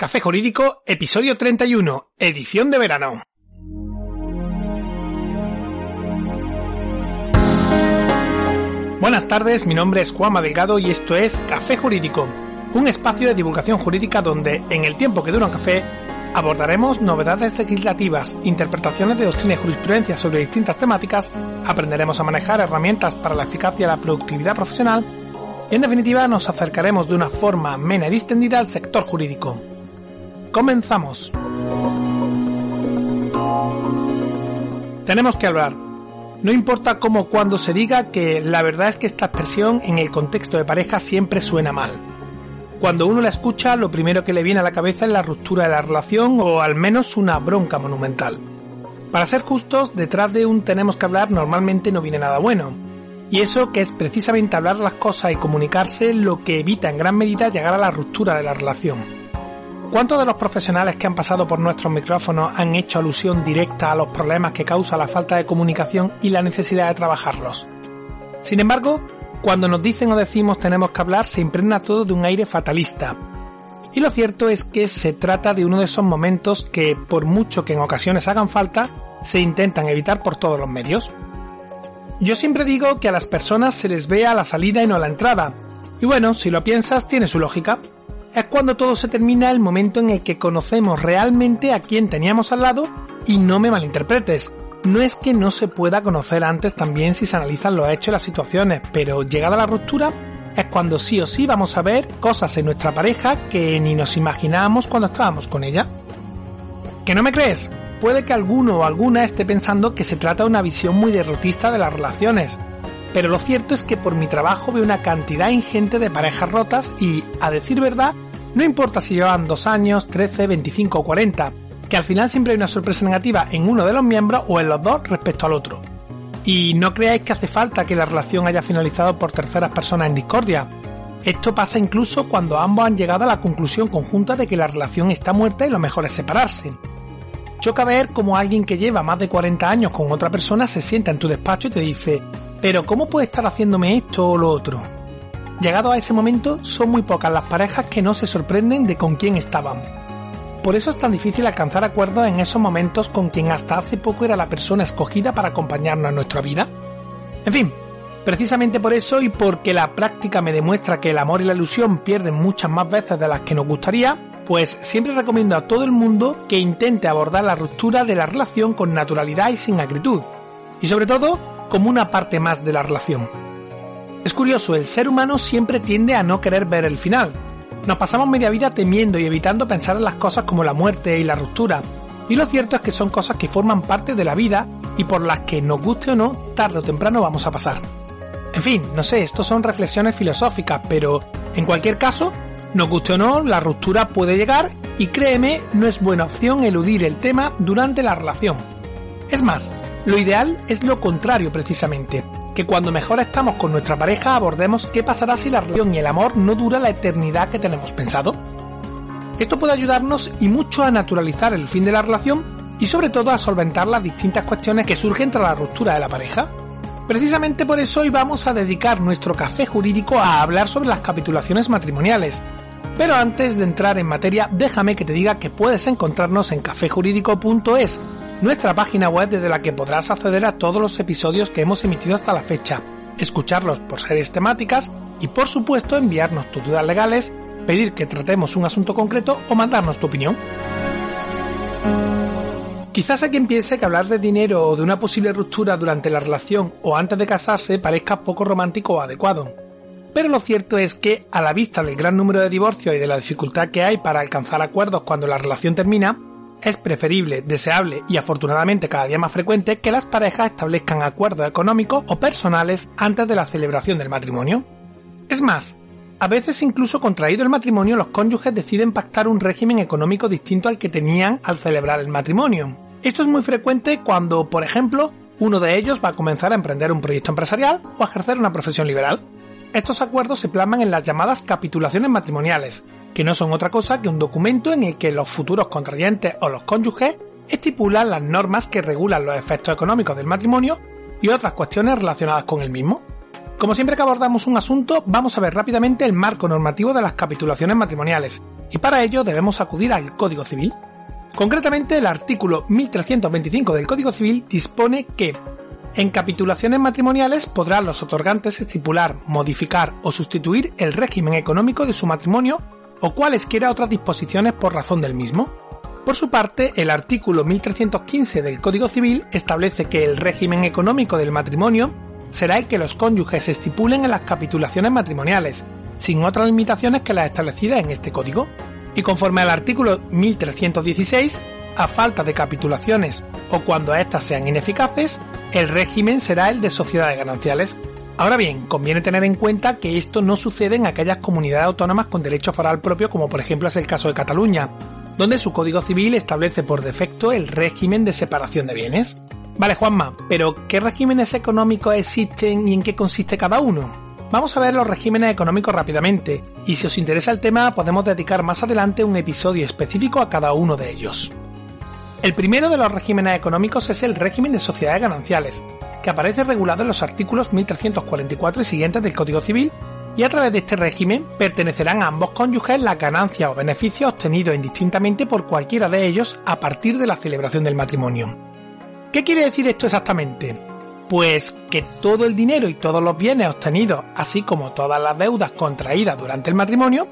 Café Jurídico, episodio 31, edición de verano. Buenas tardes, mi nombre es Juanma Delgado y esto es Café Jurídico, un espacio de divulgación jurídica donde, en el tiempo que dura un café, abordaremos novedades legislativas, interpretaciones de doctrina y jurisprudencia sobre distintas temáticas, aprenderemos a manejar herramientas para la eficacia y la productividad profesional y en definitiva nos acercaremos de una forma amena y distendida al sector jurídico. Comenzamos. Tenemos que hablar. No importa cómo o se diga que la verdad es que esta expresión en el contexto de pareja siempre suena mal. Cuando uno la escucha, lo primero que le viene a la cabeza es la ruptura de la relación o al menos una bronca monumental. Para ser justos, detrás de un tenemos que hablar normalmente no viene nada bueno. Y eso que es precisamente hablar las cosas y comunicarse lo que evita en gran medida llegar a la ruptura de la relación. ¿Cuántos de los profesionales que han pasado por nuestros micrófonos han hecho alusión directa a los problemas que causa la falta de comunicación y la necesidad de trabajarlos? Sin embargo, cuando nos dicen o decimos tenemos que hablar, se impregna todo de un aire fatalista. Y lo cierto es que se trata de uno de esos momentos que, por mucho que en ocasiones hagan falta, se intentan evitar por todos los medios. Yo siempre digo que a las personas se les ve a la salida y no a la entrada. Y bueno, si lo piensas, tiene su lógica es cuando todo se termina el momento en el que conocemos realmente a quien teníamos al lado y no me malinterpretes. No es que no se pueda conocer antes también si se analizan los hechos y las situaciones, pero llegada la ruptura es cuando sí o sí vamos a ver cosas en nuestra pareja que ni nos imaginábamos cuando estábamos con ella. ¿Que no me crees? Puede que alguno o alguna esté pensando que se trata de una visión muy derrotista de las relaciones, pero lo cierto es que por mi trabajo veo una cantidad ingente de parejas rotas y, a decir verdad, no importa si llevan 2 años, 13, 25 o 40, que al final siempre hay una sorpresa negativa en uno de los miembros o en los dos respecto al otro. Y no creáis que hace falta que la relación haya finalizado por terceras personas en discordia. Esto pasa incluso cuando ambos han llegado a la conclusión conjunta de que la relación está muerta y lo mejor es separarse. Choca ver cómo alguien que lleva más de 40 años con otra persona se sienta en tu despacho y te dice, pero ¿cómo puede estar haciéndome esto o lo otro? Llegado a ese momento, son muy pocas las parejas que no se sorprenden de con quién estaban. Por eso es tan difícil alcanzar acuerdos en esos momentos con quien hasta hace poco era la persona escogida para acompañarnos en nuestra vida. En fin, precisamente por eso y porque la práctica me demuestra que el amor y la ilusión pierden muchas más veces de las que nos gustaría, pues siempre recomiendo a todo el mundo que intente abordar la ruptura de la relación con naturalidad y sin acritud. Y sobre todo, como una parte más de la relación. Es curioso, el ser humano siempre tiende a no querer ver el final. Nos pasamos media vida temiendo y evitando pensar en las cosas como la muerte y la ruptura. Y lo cierto es que son cosas que forman parte de la vida y por las que nos guste o no, tarde o temprano vamos a pasar. En fin, no sé, esto son reflexiones filosóficas, pero en cualquier caso, nos guste o no, la ruptura puede llegar y créeme, no es buena opción eludir el tema durante la relación. Es más, lo ideal es lo contrario precisamente, que cuando mejor estamos con nuestra pareja abordemos qué pasará si la relación y el amor no dura la eternidad que tenemos pensado. Esto puede ayudarnos y mucho a naturalizar el fin de la relación y sobre todo a solventar las distintas cuestiones que surgen tras la ruptura de la pareja. Precisamente por eso hoy vamos a dedicar nuestro café jurídico a hablar sobre las capitulaciones matrimoniales. Pero antes de entrar en materia, déjame que te diga que puedes encontrarnos en cafejurídico.es nuestra página web desde la que podrás acceder a todos los episodios que hemos emitido hasta la fecha, escucharlos por series temáticas y por supuesto enviarnos tus dudas legales, pedir que tratemos un asunto concreto o mandarnos tu opinión. Quizás a quien piense que hablar de dinero o de una posible ruptura durante la relación o antes de casarse parezca poco romántico o adecuado. Pero lo cierto es que, a la vista del gran número de divorcios y de la dificultad que hay para alcanzar acuerdos cuando la relación termina, es preferible, deseable y afortunadamente cada día más frecuente que las parejas establezcan acuerdos económicos o personales antes de la celebración del matrimonio. Es más, a veces incluso contraído el matrimonio los cónyuges deciden pactar un régimen económico distinto al que tenían al celebrar el matrimonio. Esto es muy frecuente cuando, por ejemplo, uno de ellos va a comenzar a emprender un proyecto empresarial o a ejercer una profesión liberal. Estos acuerdos se plasman en las llamadas capitulaciones matrimoniales, que no son otra cosa que un documento en el que los futuros contrayentes o los cónyuges estipulan las normas que regulan los efectos económicos del matrimonio y otras cuestiones relacionadas con el mismo. Como siempre que abordamos un asunto, vamos a ver rápidamente el marco normativo de las capitulaciones matrimoniales, y para ello debemos acudir al Código Civil. Concretamente, el artículo 1325 del Código Civil dispone que en capitulaciones matrimoniales podrán los otorgantes estipular, modificar o sustituir el régimen económico de su matrimonio o cualesquiera otras disposiciones por razón del mismo. Por su parte, el artículo 1315 del Código Civil establece que el régimen económico del matrimonio será el que los cónyuges estipulen en las capitulaciones matrimoniales, sin otras limitaciones que las establecidas en este código. Y conforme al artículo 1316, a falta de capitulaciones o cuando éstas sean ineficaces, el régimen será el de sociedades gananciales. Ahora bien, conviene tener en cuenta que esto no sucede en aquellas comunidades autónomas con derecho foral propio como por ejemplo es el caso de Cataluña, donde su Código Civil establece por defecto el régimen de separación de bienes. Vale, Juanma, pero ¿qué regímenes económicos existen y en qué consiste cada uno? Vamos a ver los regímenes económicos rápidamente, y si os interesa el tema podemos dedicar más adelante un episodio específico a cada uno de ellos. El primero de los regímenes económicos es el régimen de sociedades gananciales, que aparece regulado en los artículos 1344 y siguientes del Código Civil, y a través de este régimen pertenecerán a ambos cónyuges las ganancias o beneficios obtenidos indistintamente por cualquiera de ellos a partir de la celebración del matrimonio. ¿Qué quiere decir esto exactamente? Pues que todo el dinero y todos los bienes obtenidos, así como todas las deudas contraídas durante el matrimonio,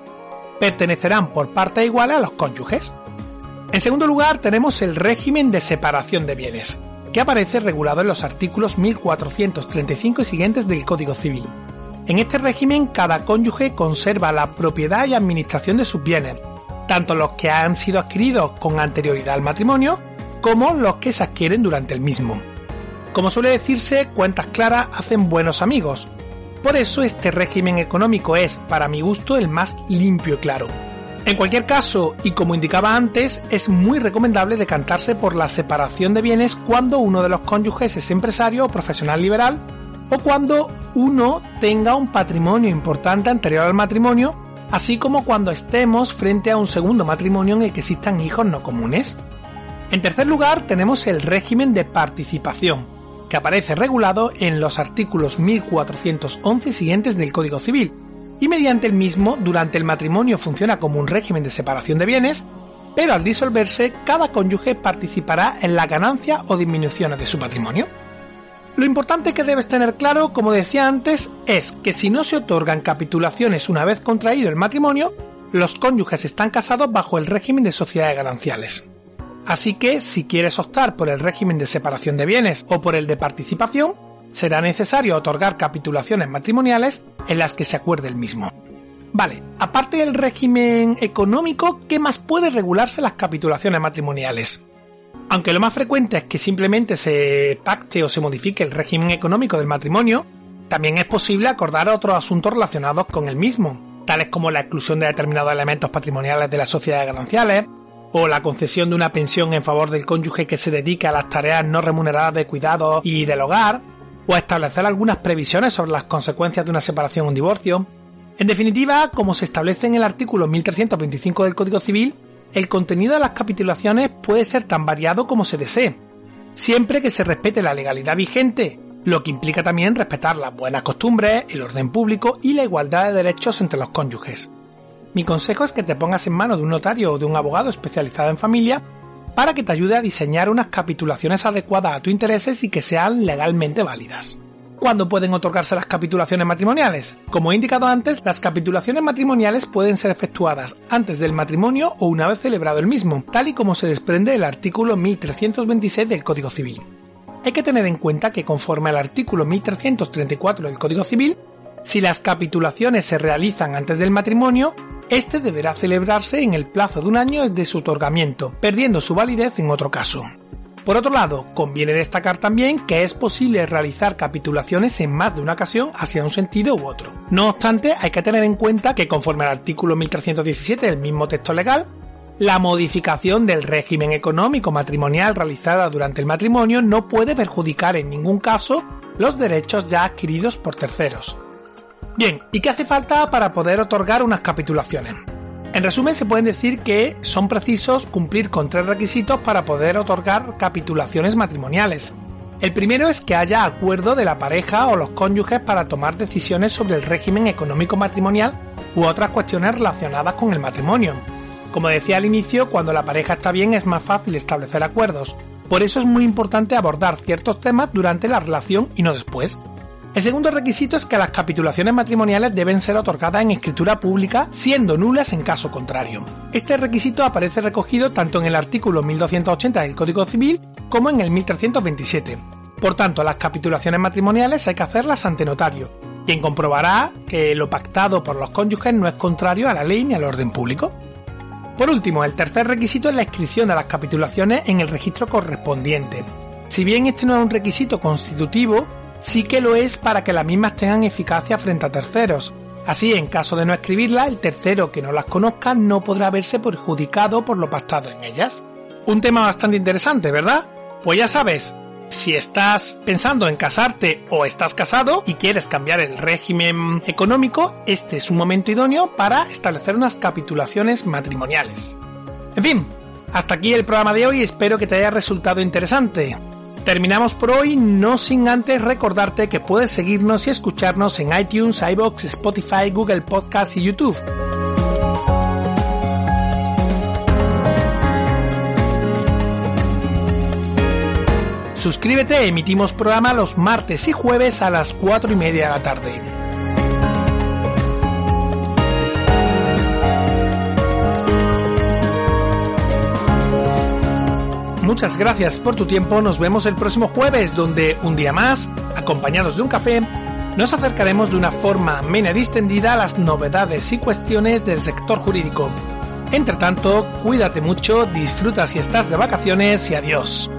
pertenecerán por partes iguales a los cónyuges. En segundo lugar, tenemos el régimen de separación de bienes, que aparece regulado en los artículos 1435 y siguientes del Código Civil. En este régimen, cada cónyuge conserva la propiedad y administración de sus bienes, tanto los que han sido adquiridos con anterioridad al matrimonio, como los que se adquieren durante el mismo. Como suele decirse, cuentas claras hacen buenos amigos. Por eso este régimen económico es, para mi gusto, el más limpio y claro. En cualquier caso, y como indicaba antes, es muy recomendable decantarse por la separación de bienes cuando uno de los cónyuges es empresario o profesional liberal o cuando uno tenga un patrimonio importante anterior al matrimonio, así como cuando estemos frente a un segundo matrimonio en el que existan hijos no comunes. En tercer lugar, tenemos el régimen de participación, que aparece regulado en los artículos 1411 siguientes del Código Civil, y mediante el mismo durante el matrimonio funciona como un régimen de separación de bienes, pero al disolverse cada cónyuge participará en la ganancia o disminuciones de su patrimonio. Lo importante que debes tener claro, como decía antes, es que si no se otorgan capitulaciones una vez contraído el matrimonio, los cónyuges están casados bajo el régimen de sociedades gananciales. Así que si quieres optar por el régimen de separación de bienes o por el de participación, será necesario otorgar capitulaciones matrimoniales en las que se acuerde el mismo. Vale, aparte del régimen económico, ¿qué más puede regularse las capitulaciones matrimoniales? Aunque lo más frecuente es que simplemente se pacte o se modifique el régimen económico del matrimonio, también es posible acordar otros asuntos relacionados con el mismo, tales como la exclusión de determinados elementos patrimoniales de las sociedades gananciales, o la concesión de una pensión en favor del cónyuge que se dedica a las tareas no remuneradas de cuidado y del hogar, o establecer algunas previsiones sobre las consecuencias de una separación o un divorcio. En definitiva, como se establece en el artículo 1325 del Código Civil, el contenido de las capitulaciones puede ser tan variado como se desee, siempre que se respete la legalidad vigente, lo que implica también respetar las buenas costumbres, el orden público y la igualdad de derechos entre los cónyuges. Mi consejo es que te pongas en manos de un notario o de un abogado especializado en familia para que te ayude a diseñar unas capitulaciones adecuadas a tus intereses y que sean legalmente válidas. ¿Cuándo pueden otorgarse las capitulaciones matrimoniales? Como he indicado antes, las capitulaciones matrimoniales pueden ser efectuadas antes del matrimonio o una vez celebrado el mismo, tal y como se desprende del artículo 1326 del Código Civil. Hay que tener en cuenta que conforme al artículo 1334 del Código Civil, si las capitulaciones se realizan antes del matrimonio, este deberá celebrarse en el plazo de un año desde su otorgamiento, perdiendo su validez en otro caso. Por otro lado, conviene destacar también que es posible realizar capitulaciones en más de una ocasión hacia un sentido u otro. No obstante, hay que tener en cuenta que conforme al artículo 1317 del mismo texto legal, la modificación del régimen económico matrimonial realizada durante el matrimonio no puede perjudicar en ningún caso los derechos ya adquiridos por terceros. Bien, ¿y qué hace falta para poder otorgar unas capitulaciones? En resumen, se pueden decir que son precisos cumplir con tres requisitos para poder otorgar capitulaciones matrimoniales. El primero es que haya acuerdo de la pareja o los cónyuges para tomar decisiones sobre el régimen económico matrimonial u otras cuestiones relacionadas con el matrimonio. como decía al inicio, cuando la pareja está bien es más fácil establecer acuerdos. Por eso es muy importante abordar ciertos temas durante la relación y no después. El segundo requisito es que las capitulaciones matrimoniales deben ser otorgadas en escritura pública, siendo nulas en caso contrario. Este requisito aparece recogido tanto en el artículo 1280 del Código Civil como en el 1327. Por tanto, las capitulaciones matrimoniales hay que hacerlas ante notario, quien comprobará que lo pactado por los cónyuges no es contrario a la ley ni al orden público. Por último, el tercer requisito es la inscripción de las capitulaciones en el registro correspondiente. Si bien este no es un requisito constitutivo, sí que lo es para que las mismas tengan eficacia frente a terceros. Así, en caso de no escribirlas, el tercero que no las conozca no podrá verse perjudicado por lo pactado en ellas. Un tema bastante interesante, ¿verdad? Pues ya sabes, si estás pensando en casarte o estás casado y quieres cambiar el régimen económico, este es un momento idóneo para establecer unas capitulaciones matrimoniales. En fin, hasta aquí el programa de hoy, espero que te haya resultado interesante. Terminamos por hoy, no sin antes recordarte que puedes seguirnos y escucharnos en iTunes, iBox, Spotify, Google Podcast y YouTube. Suscríbete, emitimos programa los martes y jueves a las 4 y media de la tarde. Muchas gracias por tu tiempo. Nos vemos el próximo jueves, donde un día más, acompañados de un café, nos acercaremos de una forma amena y distendida a las novedades y cuestiones del sector jurídico. Entre tanto, cuídate mucho, disfruta si estás de vacaciones y adiós.